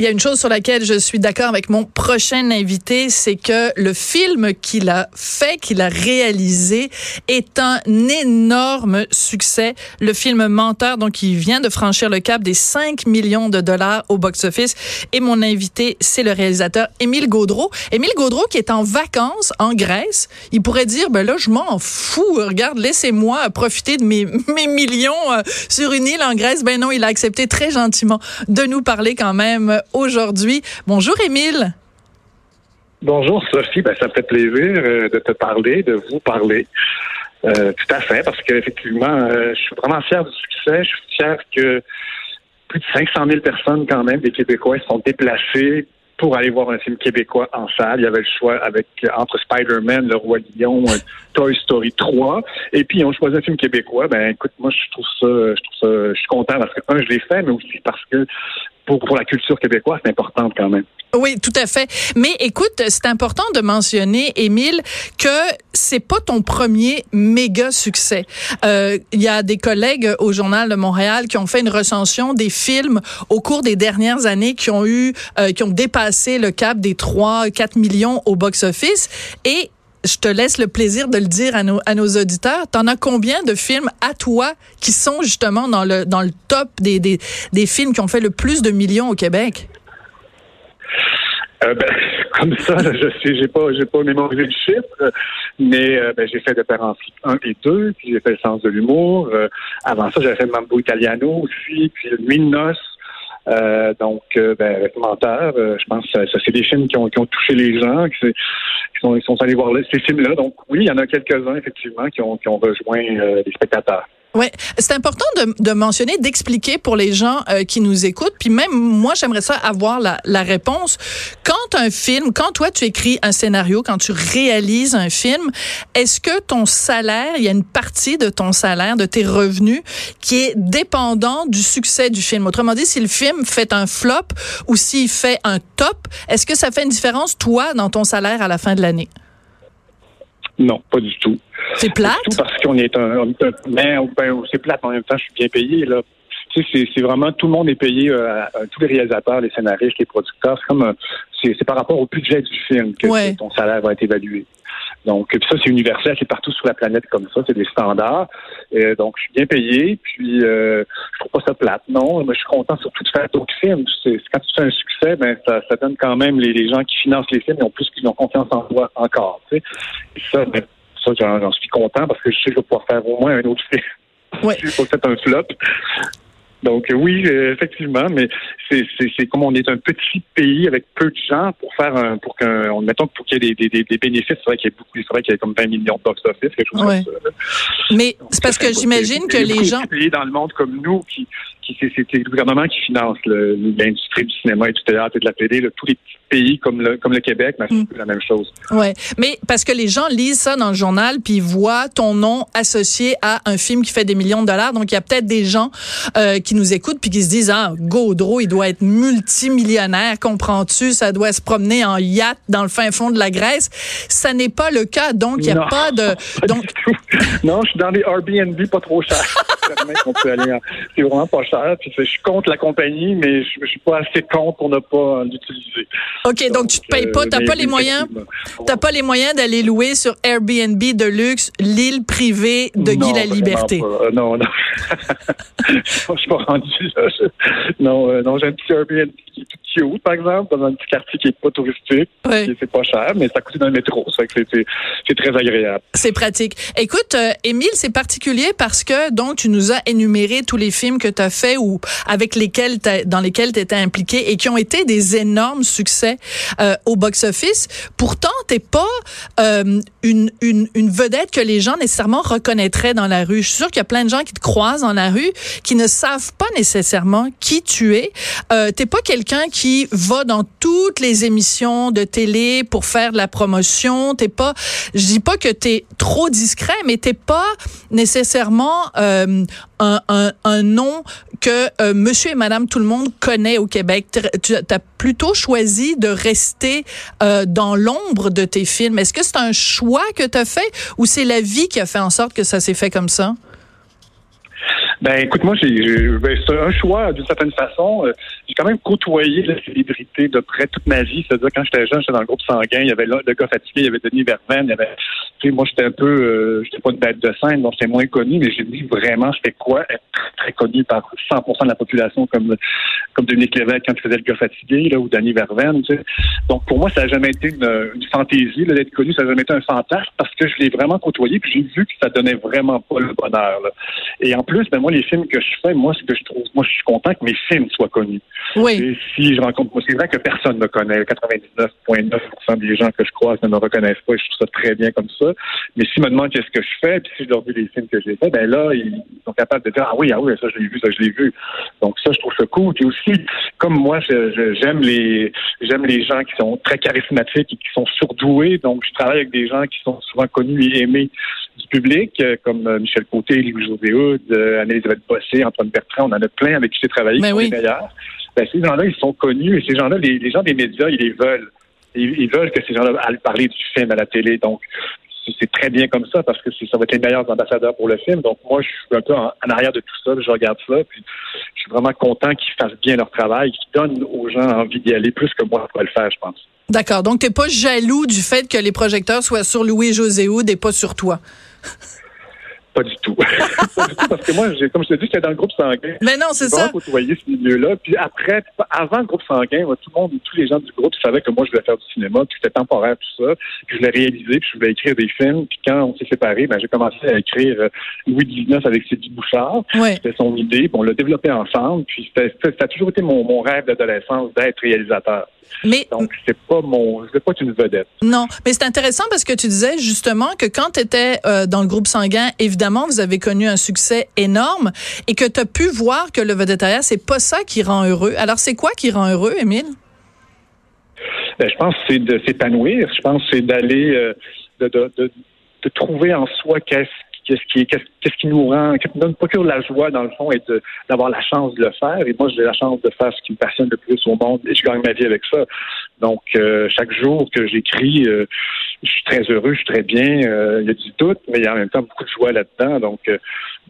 Il y a une chose sur laquelle je suis d'accord avec mon prochain invité, c'est que le film qu'il a fait, qu'il a réalisé, est un énorme succès. Le film Menteur, donc, il vient de franchir le cap des 5 millions de dollars au box-office. Et mon invité, c'est le réalisateur Émile Gaudreau. Émile Gaudreau qui est en vacances en Grèce. Il pourrait dire, ben là, je m'en fous. Regarde, laissez-moi profiter de mes, millions euh, sur une île en Grèce. Ben non, il a accepté très gentiment de nous parler quand même aujourd'hui. Bonjour, Émile. Bonjour, Sophie. Ben, ça me fait plaisir euh, de te parler, de vous parler. Euh, tout à fait, parce qu'effectivement, euh, je suis vraiment fier du succès. Je suis fier que plus de 500 000 personnes, quand même, des Québécois, sont déplacés pour aller voir un film québécois en salle. Il y avait le choix avec entre Spider-Man, Le Roi Lion, Toy Story 3, et puis on choisit un film québécois. Ben écoute, moi je trouve ça, je trouve ça, je suis content parce que un, je l'ai fait, mais aussi parce que pour, la culture québécoise, c'est important quand même. Oui, tout à fait. Mais écoute, c'est important de mentionner, Émile, que c'est pas ton premier méga succès. Euh, il y a des collègues au Journal de Montréal qui ont fait une recension des films au cours des dernières années qui ont eu, euh, qui ont dépassé le cap des 3, 4 millions au box-office. Et je te laisse le plaisir de le dire à nos, à nos auditeurs. T'en as combien de films à toi qui sont justement dans le, dans le top des, des, des films qui ont fait le plus de millions au Québec? Euh, ben, comme ça, je sais, j'ai pas, j'ai pas mémorisé le chiffre, mais euh, ben, j'ai fait de Père 1 et 2, puis j'ai fait le sens de l'humour. Euh, avant ça, j'avais fait Mambo Italiano aussi, puis Nuit de noces. Euh, donc, euh, ben, Menteur, euh, je pense que ça, c'est des films qui ont, qui ont touché les gens, qui, qui sont, ils sont allés voir ces films-là. Donc, oui, il y en a quelques-uns, effectivement, qui ont, qui ont rejoint les spectateurs. Oui, c'est important de, de mentionner, d'expliquer pour les gens euh, qui nous écoutent. Puis même moi, j'aimerais ça avoir la, la, réponse. Quand un film, quand toi tu écris un scénario, quand tu réalises un film, est-ce que ton salaire, il y a une partie de ton salaire, de tes revenus, qui est dépendant du succès du film? Autrement dit, si le film fait un flop ou s'il fait un top, est-ce que ça fait une différence toi dans ton salaire à la fin de l'année? Non, pas du tout. C'est plate? Tout parce qu'on est un, ben, ben, c'est plate, en même temps, je suis bien payé, là. Tu sais, c'est vraiment tout le monde est payé, euh, tous les réalisateurs, les scénaristes, les producteurs. C'est comme c'est par rapport au budget du film que ton salaire va être évalué. Donc, puis ça, c'est universel, c'est partout sur la planète comme ça, c'est des standards. Euh, donc, je suis bien payé, puis euh, je trouve pas ça plate. Non, mais je suis content surtout de faire d'autres films. quand tu fais un succès, ben ça, ça donne quand même les, les gens qui financent les films, ils ont plus qu'ils ont confiance en toi encore. Tu sais. Et ça, ben, ça, j'en suis content parce que je sais que je vais pouvoir faire au moins un autre film. Ouais. pas fait un flop. Donc euh, oui, euh, effectivement, mais c'est, c'est, comme on est un petit pays avec peu de gens pour faire un pour qu'un mettons pour qu'il y ait des, des, des bénéfices, c'est vrai qu'il y a beaucoup, c'est vrai qu'il y a comme 20 millions de box office, quelque chose comme ça. Mais c'est parce que j'imagine que les gens pays dans le monde comme nous qui c'est, c'est le gouvernement qui finance l'industrie du cinéma et du théâtre et de la télé, tous les petits pays comme le comme le Québec, c'est mm. la même chose. Ouais, mais parce que les gens lisent ça dans le journal puis voient ton nom associé à un film qui fait des millions de dollars, donc il y a peut-être des gens euh, qui nous écoutent puis qui se disent ah Gaudreau il doit être multimillionnaire comprends-tu? Ça doit se promener en yacht dans le fin fond de la Grèce. Ça n'est pas le cas. Donc il y a pas de donc non je suis dans des Airbnb pas trop chers c'est vraiment pas cher. Puis je suis contre la compagnie mais je, suis pas assez contre pour ne pas l'utiliser. Ok donc, tu te payes pas t'as pas les moyens t'as pas les moyens d'aller louer sur Airbnb de luxe l'île privée de Guy la Liberté. non non. Je suis pas rendu là. non, euh, non j'ai un petit Airbnb qui est tout cute, par exemple, dans un petit quartier qui est pas touristique. Oui. C'est pas cher, mais ça coûte dans le métro. Ça fait que c'est très agréable. C'est pratique. Écoute, euh, Émile, c'est particulier parce que donc tu nous as énuméré tous les films que tu as fait ou avec lesquels dans lesquels tu étais impliqué et qui ont été des énormes succès euh, au box-office. Pourtant, t'es pas euh, une, une, une vedette que les gens nécessairement reconnaîtraient dans la rue. Je suis sûre qu'il y a plein de gens qui te croisent dans la rue qui ne savent pas nécessairement qui tu es. Euh, t'es pas quelqu'un qui qui va dans toutes les émissions de télé pour faire de la promotion. T'es pas, je dis pas que t'es trop discret, mais t'es pas nécessairement euh, un, un, un, nom que euh, Monsieur et Madame tout le monde connaît au Québec. Tu as plutôt choisi de rester euh, dans l'ombre de tes films. Est-ce que c'est un choix que tu as fait ou c'est la vie qui a fait en sorte que ça s'est fait comme ça? Ben, écoute, moi, j'ai, ben, c'est un choix d'une certaine façon. Euh, j'ai quand même côtoyé la célébrité de près toute ma vie. C'est-à-dire, quand j'étais jeune, j'étais dans le groupe sanguin, il y avait le gars fatigué, il y avait Denis Verven, il y avait, sais, moi, j'étais un peu, euh, j'étais pas une bête de scène, donc j'étais moins connu, mais j'ai dit vraiment, c'était quoi être très, très connu par 100% de la population comme, comme Dominique Lévesque quand il faisait le gars fatigué, là, ou Denis Verven, tu sais. Donc, pour moi, ça n'a jamais été une, une fantaisie, là, d'être connu, ça n'a jamais été un fantasme parce que je l'ai vraiment côtoyé, puis j'ai vu que ça donnait vraiment pas le bonheur, là. Et en plus, ben, moi, les films que je fais, moi, ce que je trouve, moi, je suis content que mes films soient connus. Oui. Et si je rencontre, moi, c'est vrai que personne ne me connaît. 99,9% des gens que je croise ne me reconnaissent pas et je trouve ça très bien comme ça. Mais s'ils me demandent qu'est-ce que je fais, puis si je leur dis les films que j'ai fait, ben là, ils sont capables de dire, ah oui, ah oui, ça, je l'ai vu, ça, je l'ai vu. Donc, ça, je trouve ça cool. Puis aussi, comme moi, j'aime les, j'aime les gens qui sont très charismatiques et qui sont surdoués. Donc, je travaille avec des gens qui sont souvent connus et aimés du public, euh, comme euh, Michel Côté, Louis-José Houd, euh, Anne-Elisabeth Bossé, Antoine Bertrand, on en a plein avec qui j'ai travaillé, Mais qui oui. sont les meilleurs. Ben, ces gens-là, ils sont connus et ces gens-là, les, les gens des médias, ils les veulent. Ils, ils veulent que ces gens-là aillent parler du film à la télé. Donc, c'est- très bien comme ça parce que ça va être les meilleurs ambassadeurs pour le film. Donc, moi, je suis un peu en, arrière de tout ça. Je regarde ça. Je suis vraiment content qu'ils fassent bien leur travail, qu'ils donnent aux gens envie d'y aller plus que moi pour le faire, je pense. D'accord. Donc, t'es pas jaloux du fait que les projecteurs soient sur Louis-José Houd et pas sur toi? Pas du tout. pas du tout parce que moi, comme je te dis, j'étais dans le groupe sanguin. Mais non, c'est ça. côtoyé ce milieu-là. Puis après, avant le groupe sanguin, moi, tout le monde, tous les gens du groupe savaient que moi, je voulais faire du cinéma, puis c'était temporaire, tout ça. Puis je voulais réaliser, puis je voulais écrire des films. Puis quand on s'est séparés, ben, j'ai commencé à écrire euh, Louis XIX avec Sylvie Bouchard. Ouais. C'était son idée, puis on l'a développé ensemble. Puis ça a toujours été mon, mon rêve d'adolescence d'être réalisateur. Mais Donc, c'est pas mon, je veux pas être une vedette. Non, mais c'est intéressant parce que tu disais justement que quand tu étais euh, dans le groupe sanguin, évidemment, vous avez connu un succès énorme et que tu as pu voir que le vedettariat, c'est pas ça qui rend heureux. Alors, c'est quoi qui rend heureux, Émile? Ben, je pense que c'est de s'épanouir. Je pense que c'est d'aller, euh, de, trouver en soi qu'est-ce qu'est-ce qui, qu'est-ce, qui nous rend, qui nous procure la joie, dans le fond, et d'avoir la chance de le faire. Et moi, j'ai la chance de faire ce qui me passionne le plus au monde et je gagne ma vie avec ça. Donc, euh, chaque jour que j'écris, euh, je suis très heureux, je suis très bien. Euh, il y a du doute, mais il y a en même temps beaucoup de joie là-dedans. Donc, euh,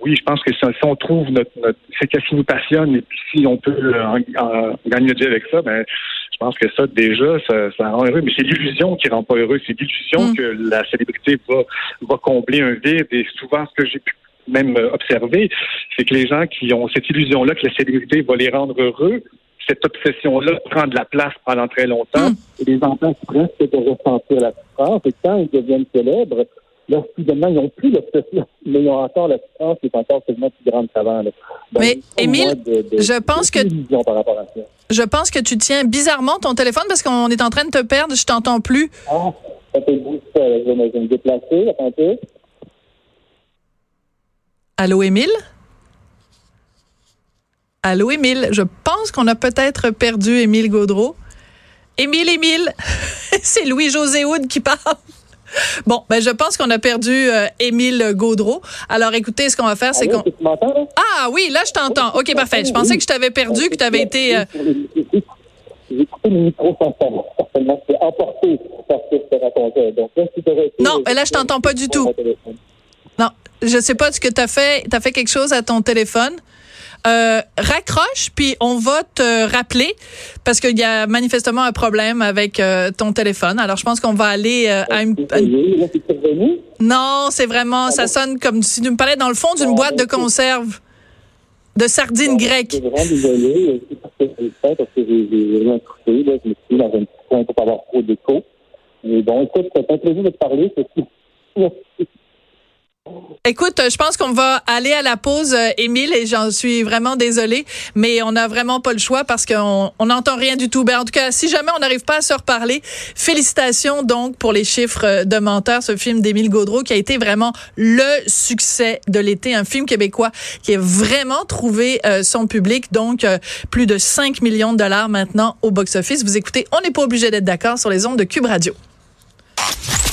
oui, je pense que si, on trouve notre, notre c'est qu'est-ce qui nous passionne et puis si on peut euh, en, gagner notre vie avec ça, ben, pense que ça, déjà, ça, ça rend heureux. Mais c'est l'illusion qui rend pas heureux. C'est l'illusion Mm. que la célébrité va, va combler un vide. Et souvent, ce que j'ai pu même euh, observer, c'est que les gens qui ont cette illusion-là que la célébrité va les rendre heureux, cette obsession-là prend de la place pendant très longtemps Mm. et les empêche presque de ressentir la souffrance. Et quand ils deviennent célèbres, là, soudainement, ils n'ont plus l'obsession, mais ils ont encore la souffrance qui est encore tellement plus grande qu'avant. Mais, Émile, de- de- je pense de que-. Je pense que tu tiens bizarrement ton téléphone parce qu'on est en train de te perdre, je t'entends plus. Ah, ça fait ça. Je vais me- déplacer, attends peu. Allô, Émile? Allô, Émile? Je pense qu'on a peut-être perdu Émile Gaudreau. Émile, Émile, c'est Louis-José Houd qui parle. Bon, ben je pense qu'on a perdu euh, Émile Gaudreau. Alors écoutez, ce qu'on va faire, c'est qu'on... Ah oui, là je t'entends. OK, parfait. Je pensais que je t'avais perdu, que tu avais été... euh, J'ai coupé le micro sans savoir. Certainement, c'est emporté parce que je te racontais. Donc, là, si tu aurais été- Non, mais là, je t'entends pas du tout. Non, je sais pas ce que tu as fait. Tu as fait quelque chose à ton téléphone? Euh, raccroche, puis on va te rappeler parce qu'il y a manifestement un problème avec euh, ton téléphone. Alors, je pense qu'on va aller euh, à une... une-. Non, c'est vraiment... Ça sonne comme si tu me parlais dans le fond d'une boîte de conserve de sardines Je grecques. suis vraiment désolé. C'est parce que j'ai rien touché. Là, je me suis dans un petit coin pour pas avoir trop d'écho. Mais bon, écoute, un plaisir de te parler. c'est tout. Écoute, je pense qu'on va aller à la pause, euh, Émile, et j'en suis vraiment désolée, mais on n'a vraiment pas le choix parce qu'on n'entend rien du tout. Ben, en tout cas, si jamais on n'arrive pas à se reparler, félicitations donc pour les chiffres euh, de Menteur, ce film d'Émile Gaudreau qui a été vraiment le succès de l'été, un film québécois qui a vraiment trouvé euh, son public, donc plus de 5 millions de dollars maintenant au box-office. Vous écoutez, on n'est pas obligé d'être d'accord sur les ondes de Cube Radio.